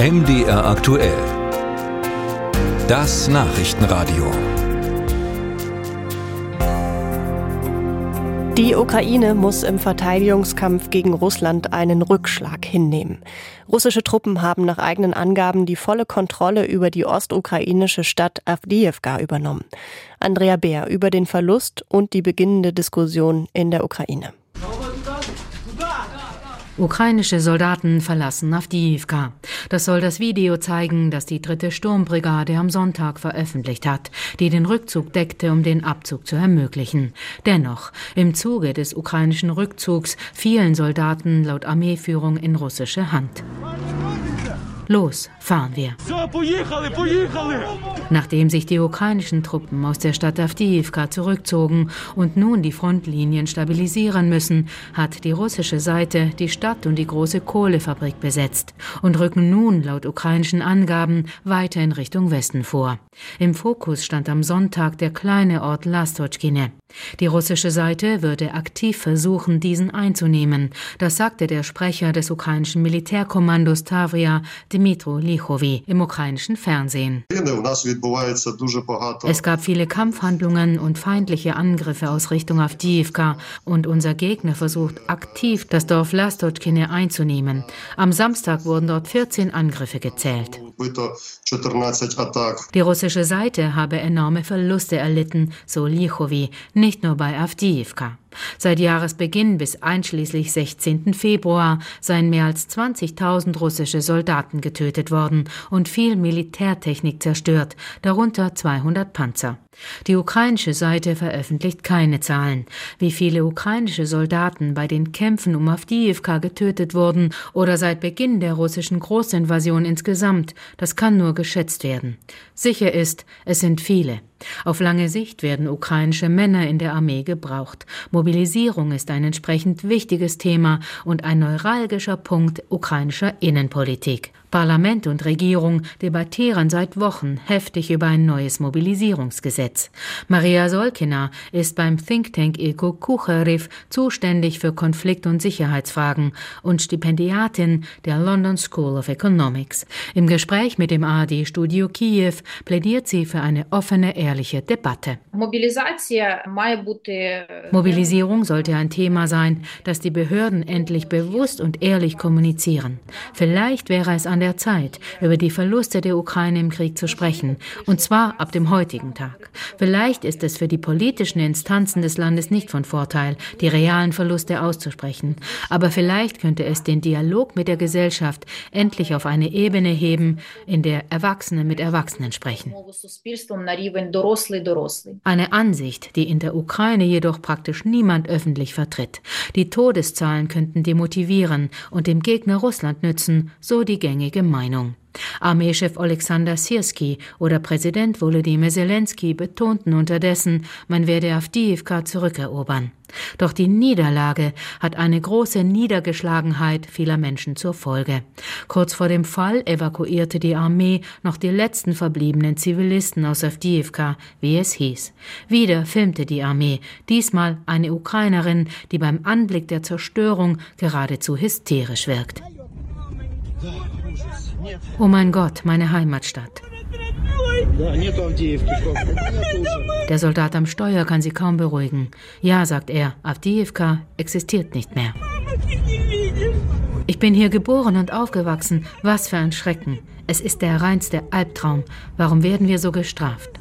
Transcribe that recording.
MDR aktuell. Das Nachrichtenradio. Die Ukraine muss im Verteidigungskampf gegen Russland einen Rückschlag hinnehmen. Russische Truppen haben nach eigenen Angaben die volle Kontrolle über die ostukrainische Stadt Avdiivka übernommen. Andrea Beer über den Verlust und die beginnende Diskussion in der Ukraine. Ukrainische Soldaten verlassen Avdiivka. Das soll das Video zeigen, das die dritte Sturmbrigade am Sonntag veröffentlicht hat, die den Rückzug deckte, um den Abzug zu ermöglichen. Dennoch, im Zuge des ukrainischen Rückzugs fielen Soldaten laut Armeeführung in russische Hand. Los, fahren wir. Nachdem sich die ukrainischen Truppen aus der Stadt Avdiivka zurückzogen und nun die Frontlinien stabilisieren müssen, hat die russische Seite die Stadt und die große Kohlefabrik besetzt und rücken nun laut ukrainischen Angaben weiter in Richtung Westen vor. Im Fokus stand am Sonntag der kleine Ort Lastotschkine. Die russische Seite würde aktiv versuchen, diesen einzunehmen. Das sagte der Sprecher des ukrainischen Militärkommandos Tavria, Dmitro Lichovi, im ukrainischen Fernsehen. Es gab viele Kampfhandlungen und feindliche Angriffe aus Richtung Avdiivka und unser Gegner versucht aktiv, das Dorf Lastotschkine einzunehmen. Am Samstag wurden dort 14 Angriffe gezählt. Die russische Seite habe enorme Verluste erlitten, so Lichovi, nicht nur bei Avdiivka. Seit Jahresbeginn bis einschließlich 16. Februar seien mehr als 20.000 russische Soldaten getötet worden und viel Militärtechnik zerstört, darunter 200 Panzer. Die ukrainische Seite veröffentlicht keine Zahlen, wie viele ukrainische Soldaten bei den Kämpfen um Avdiivka getötet wurden oder seit Beginn der russischen Großinvasion insgesamt, das kann nur geschätzt werden. Sicher ist, es sind viele. Auf lange Sicht werden ukrainische Männer in der Armee gebraucht. Mobilisierung ist ein entsprechend wichtiges Thema und ein neuralgischer Punkt ukrainischer Innenpolitik. Parlament und Regierung debattieren seit Wochen heftig über ein neues Mobilisierungsgesetz. Maria Solkina ist beim Think Tank Eko Kucherev zuständig für Konflikt- und Sicherheitsfragen und Stipendiatin der London School of Economics. Im Gespräch mit dem ARD-Studio Kiew plädiert sie für eine offene, ehrliche Debatte. Mobilisierung sollte ein Thema sein, das die Behörden endlich bewusst und ehrlich kommunizieren. Vielleicht wäre es an an der Zeit, über die Verluste der Ukraine im Krieg zu sprechen, und zwar ab dem heutigen Tag. Vielleicht ist es für die politischen Instanzen des Landes nicht von Vorteil, die realen Verluste auszusprechen, aber vielleicht könnte es den Dialog mit der Gesellschaft endlich auf eine Ebene heben, in der Erwachsene mit Erwachsenen sprechen. Eine Ansicht, die in der Ukraine jedoch praktisch niemand öffentlich vertritt. Die Todeszahlen könnten demotivieren und dem Gegner Russland nützen, so die gängige gängige Meinung. Armeechef Alexander Sirski oder Präsident Volodymyr Zelensky betonten unterdessen, man werde Avdiivka zurückerobern. Doch die Niederlage hat eine große Niedergeschlagenheit vieler Menschen zur Folge. Kurz vor dem Fall evakuierte die Armee noch die letzten verbliebenen Zivilisten aus Avdiivka, wie es hieß. Wieder filmte die Armee, diesmal eine Ukrainerin, die beim Anblick der Zerstörung geradezu hysterisch wirkt. Oh mein Gott, meine Heimatstadt. Der Soldat am Steuer kann sie kaum beruhigen. Ja, sagt er, Avdiivka existiert nicht mehr. Ich bin hier geboren und aufgewachsen. Was für ein Schrecken. Es ist der reinste Albtraum. Warum werden wir so gestraft?